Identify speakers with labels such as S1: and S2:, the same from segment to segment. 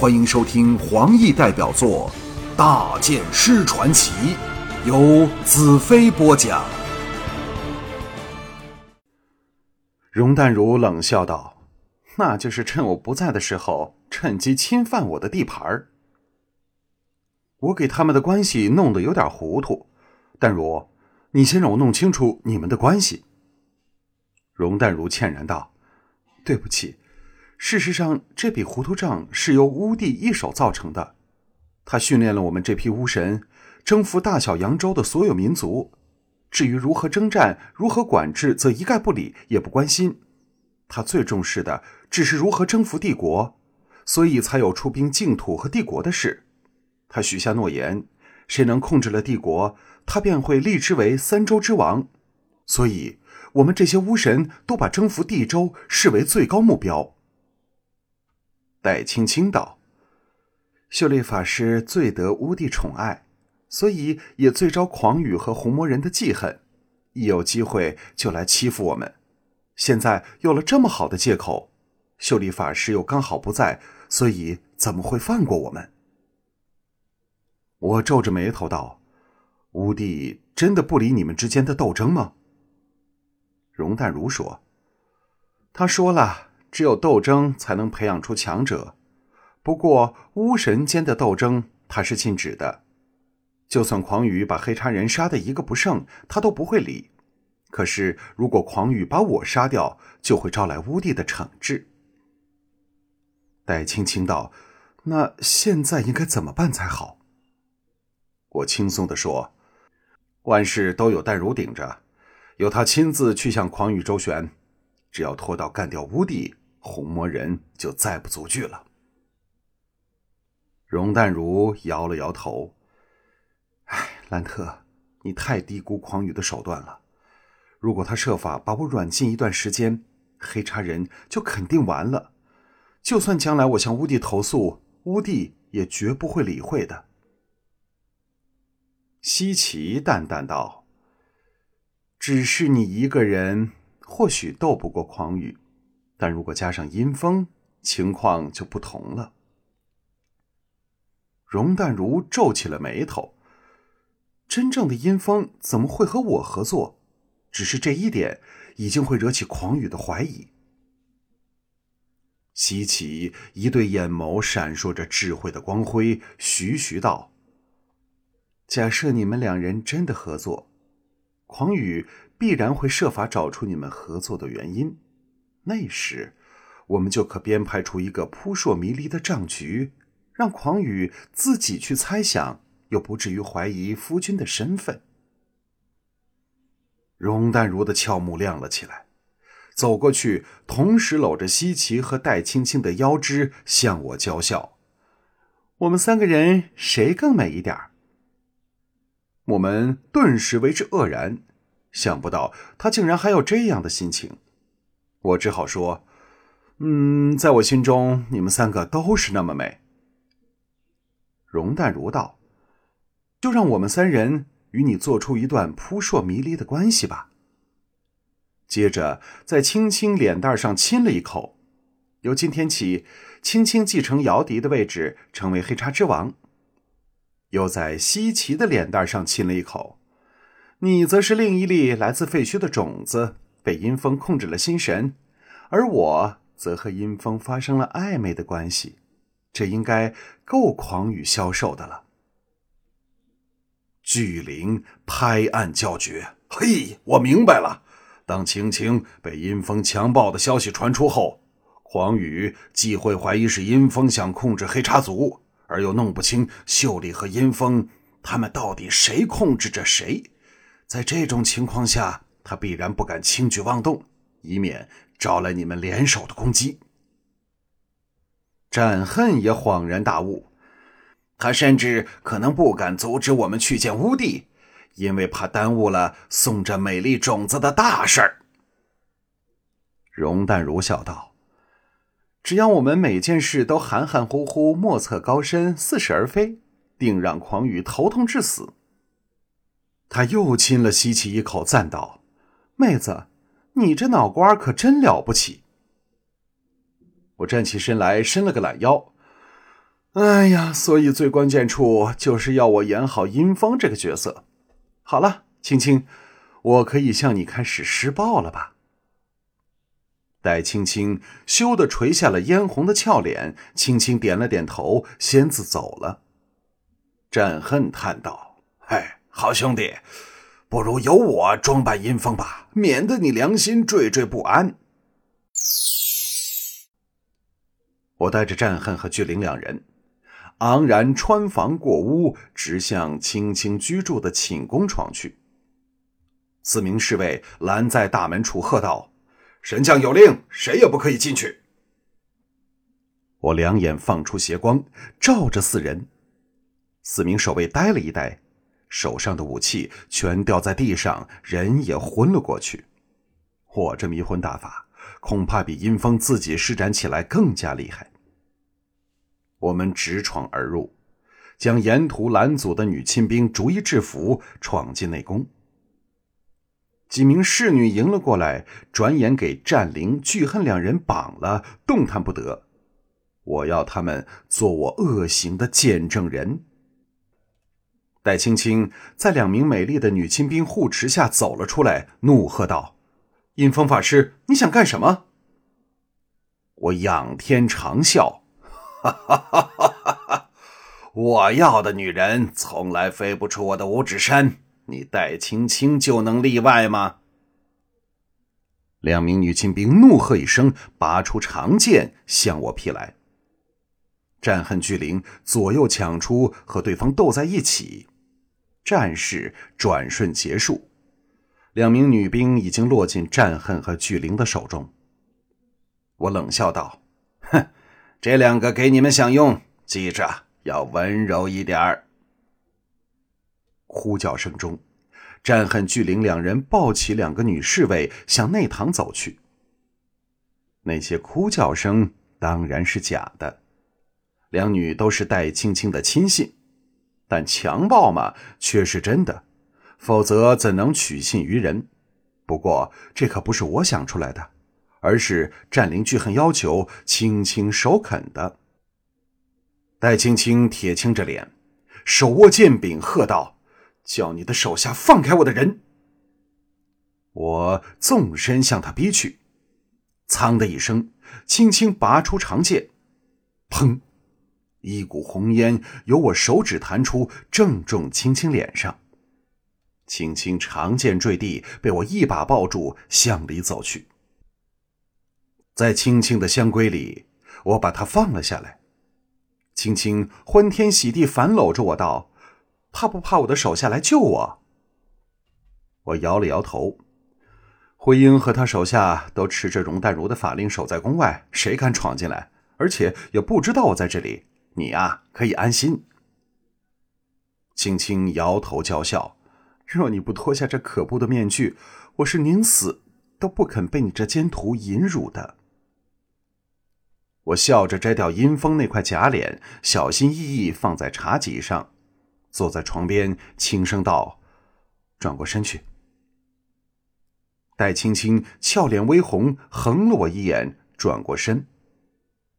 S1: 欢迎收听黄奕代表作《大剑师传奇》，由子飞播讲。
S2: 容淡如冷笑道：“那就是趁我不在的时候，趁机侵犯我的地盘儿。我给他们的关系弄得有点糊涂。淡如，你先让我弄清楚你们的关系。”容淡如歉然道：“对不起。”事实上，这笔糊涂账是由巫帝一手造成的。他训练了我们这批巫神，征服大小扬州的所有民族。至于如何征战、如何管制，则一概不理，也不关心。他最重视的只是如何征服帝国，所以才有出兵净土和帝国的事。他许下诺言，谁能控制了帝国，他便会立之为三州之王。所以，我们这些巫神都把征服地州视为最高目标。戴青青道：“秀丽法师最得巫帝宠爱，所以也最招狂羽和红魔人的记恨。一有机会就来欺负我们。现在有了这么好的借口，秀丽法师又刚好不在，所以怎么会放过我们？”我皱着眉头道：“巫帝真的不理你们之间的斗争吗？”容淡如说：“他说了。”只有斗争才能培养出强者，不过巫神间的斗争他是禁止的。就算狂雨把黑叉人杀的一个不剩，他都不会理。可是如果狂雨把我杀掉，就会招来巫帝的惩治。戴青青道：“那现在应该怎么办才好？”我轻松地说：“万事都有戴如顶着，由他亲自去向狂雨周旋，只要拖到干掉巫帝。”红魔人就再不足惧了。容淡如摇了摇头：“哎，兰特，你太低估狂羽的手段了。如果他设法把我软禁一段时间，黑叉人就肯定完了。就算将来我向乌帝投诉，乌帝也绝不会理会的。”西奇淡淡道：“只是你一个人，或许斗不过狂羽。”但如果加上阴风，情况就不同了。容淡如皱起了眉头。真正的阴风怎么会和我合作？只是这一点，已经会惹起狂雨的怀疑。西岐一对眼眸闪烁着智慧的光辉，徐徐道：“假设你们两人真的合作，狂雨必然会设法找出你们合作的原因。”那时，我们就可编排出一个扑朔迷离的账局，让狂雨自己去猜想，又不至于怀疑夫君的身份。容淡如的俏目亮了起来，走过去，同时搂着西岐和戴青青的腰肢，向我娇笑：“我们三个人谁更美一点我们顿时为之愕然，想不到他竟然还有这样的心情。我只好说：“嗯，在我心中，你们三个都是那么美。”容淡如道：“就让我们三人与你做出一段扑朔迷离的关系吧。”接着，在青青脸蛋上亲了一口。由今天起，青青继承姚笛的位置，成为黑叉之王。又在西岐的脸蛋上亲了一口。你则是另一粒来自废墟的种子。被阴风控制了心神，而我则和阴风发生了暧昧的关系，这应该够狂雨消受的了。巨灵拍案叫绝：“嘿，我明白了！当青青被阴风强暴的消息传出后，狂雨既会怀疑是阴风想控制黑茶族，而又弄不清秀丽和阴风他们到底谁控制着谁。在这种情况下。”他必然不敢轻举妄动，以免招来你们联手的攻击。展恨也恍然大悟，他甚至可能不敢阻止我们去见乌帝，因为怕耽误了送这美丽种子的大事儿。容淡如笑道：“只要我们每件事都含含糊糊、莫测高深、似是而非，定让狂雨头痛致死。”他又亲了西岐一口，赞道。妹子，你这脑瓜可真了不起！我站起身来，伸了个懒腰。哎呀，所以最关键处就是要我演好阴风这个角色。好了，青青，我可以向你开始施暴了吧？戴青青羞得垂下了嫣红的俏脸，轻轻点了点头，仙子走了。战恨叹道：“
S1: 哎，好兄弟，不如由我装扮阴风吧，免得你良心惴惴不安。”
S2: 我带着战恨和巨灵两人。昂然穿房过屋，直向青青居住的寝宫闯去。四名侍卫拦在大门处，喝道：“
S1: 神将有令，谁也不可以进去。”
S2: 我两眼放出邪光，照着四人。四名守卫呆了一呆，手上的武器全掉在地上，人也昏了过去。我这迷魂大法，恐怕比阴风自己施展起来更加厉害。我们直闯而入，将沿途拦阻的女亲兵逐一制服，闯进内宫。几名侍女迎了过来，转眼给战灵、巨恨两人绑了，动弹不得。我要他们做我恶行的见证人。戴青青在两名美丽的女亲兵护持下走了出来，怒喝道：“阴风法师，你想干什么？”我仰天长啸。哈哈哈！哈哈！我要的女人从来飞不出我的五指山，你戴青青就能例外吗？两名女亲兵怒喝一声，拔出长剑向我劈来。战恨巨灵左右抢出，和对方斗在一起，战事转瞬结束。两名女兵已经落进战恨和巨灵的手中。我冷笑道：“哼。”这两个给你们享用，记着要温柔一点儿。呼叫声中，战恨巨灵两人抱起两个女侍卫向内堂走去。那些哭叫声当然是假的，两女都是戴青青的亲信，但强暴嘛却是真的，否则怎能取信于人？不过这可不是我想出来的。而是战灵巨恨要求青青首肯的。戴青青铁青着脸，手握剑柄，喝道：“叫你的手下放开我的人！”我纵身向他逼去，噌的一声，轻轻拔出长剑，砰！一股红烟由我手指弹出，正中青青脸上。青青长剑坠地，被我一把抱住，向里走去。在青青的香闺里，我把她放了下来。青青欢天喜地反搂着我道：“怕不怕我的手下来救我？”我摇了摇头。慧英和他手下都持着容淡如的法令守在宫外，谁敢闯进来？而且也不知道我在这里。你呀，可以安心。青青摇头娇笑：“若你不脱下这可怖的面具，我是宁死都不肯被你这奸徒淫辱的。”我笑着摘掉阴风那块假脸，小心翼翼放在茶几上，坐在床边，轻声道：“转过身去。”戴青青俏脸微红，横了我一眼，转过身，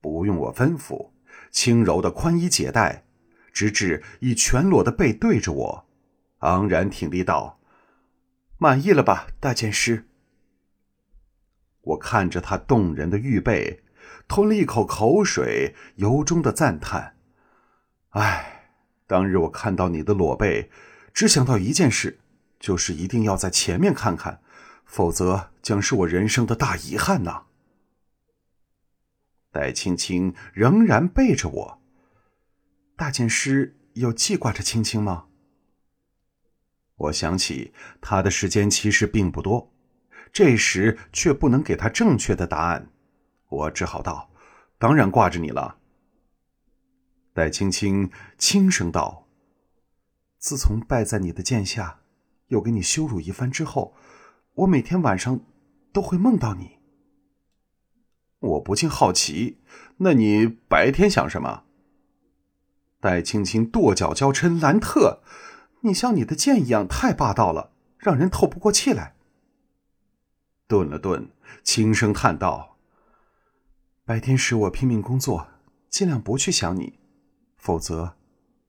S2: 不用我吩咐，轻柔的宽衣解带，直至以全裸的背对着我，昂然挺立道：“满意了吧，大剑师？”我看着他动人的玉背。吞了一口口水，由衷的赞叹：“唉，当日我看到你的裸背，只想到一件事，就是一定要在前面看看，否则将是我人生的大遗憾呐。”戴青青仍然背着我。大剑师有记挂着青青吗？我想起他的时间其实并不多，这时却不能给他正确的答案。我只好道：“当然挂着你了。”戴青青轻声道：“自从败在你的剑下，又给你羞辱一番之后，我每天晚上都会梦到你。”我不禁好奇：“那你白天想什么？”戴青青跺脚娇嗔：“兰特，你像你的剑一样太霸道了，让人透不过气来。”顿了顿，轻声叹道。白天时我拼命工作，尽量不去想你；否则，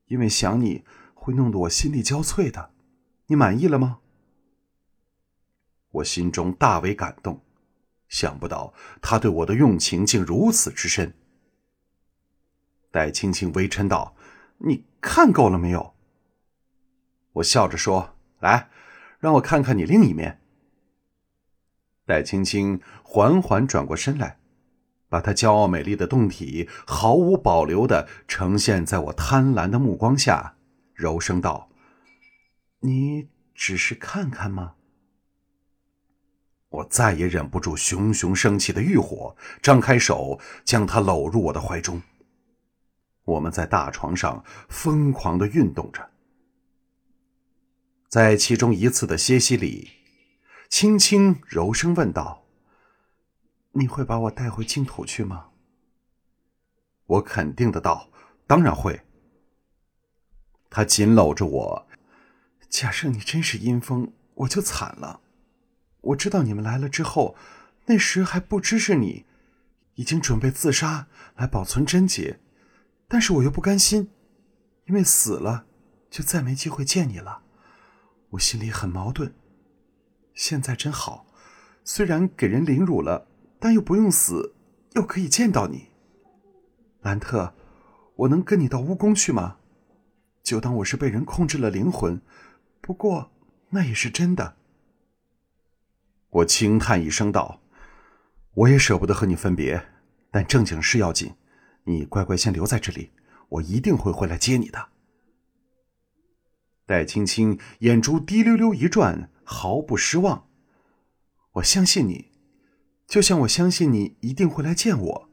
S2: 因为想你会弄得我心力交瘁的。你满意了吗？我心中大为感动，想不到他对我的用情竟如此之深。戴青青微嗔道：“你看够了没有？”我笑着说：“来，让我看看你另一面。”戴青青缓缓转过身来，把她骄傲美丽的胴体毫无保留的呈现在我贪婪的目光下，柔声道：“你只是看看吗？”我再也忍不住熊熊升起的欲火，张开手将她搂入我的怀中。我们在大床上疯狂的运动着，在其中一次的歇息里，轻轻柔声问道：“你会把我带回净土去吗？”我肯定的道：“当然会。”他紧搂着我，假设你真是阴风，我就惨了。我知道你们来了之后，那时还不知是你，已经准备自杀来保存贞洁。但是我又不甘心，因为死了就再没机会见你了，我心里很矛盾。现在真好，虽然给人凌辱了，但又不用死，又可以见到你。兰特，我能跟你到巫宫去吗？就当我是被人控制了灵魂，不过那也是真的。我轻叹一声道：“我也舍不得和你分别，但正经事要紧。”你乖乖先留在这里，我一定会回来接你的。戴青青眼珠滴溜溜一转，毫不失望。我相信你，就像我相信你一定会来见我，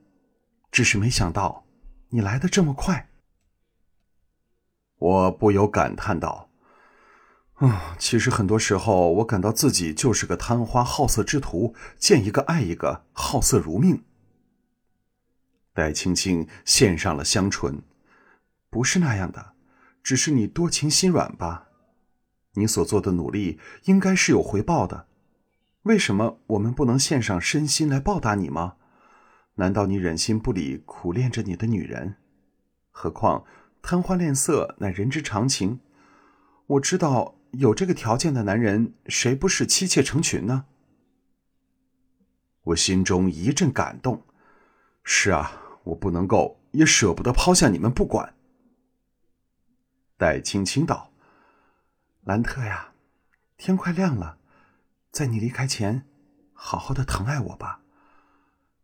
S2: 只是没想到你来的这么快。我不由感叹道：“啊，其实很多时候，我感到自己就是个贪花好色之徒，见一个爱一个，好色如命。”戴青青献上了香唇，不是那样的，只是你多情心软吧。你所做的努力应该是有回报的，为什么我们不能献上身心来报答你吗？难道你忍心不理苦恋着你的女人？何况贪花恋色乃人之常情。我知道有这个条件的男人，谁不是妻妾成群呢？我心中一阵感动。是啊。我不能够，也舍不得抛下你们不管。戴青青道：“兰特呀，天快亮了，在你离开前，好好的疼爱我吧。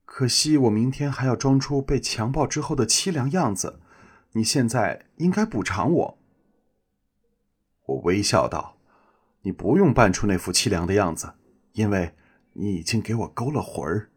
S2: 可惜我明天还要装出被强暴之后的凄凉样子，你现在应该补偿我。”我微笑道：“你不用扮出那副凄凉的样子，因为你已经给我勾了魂儿。”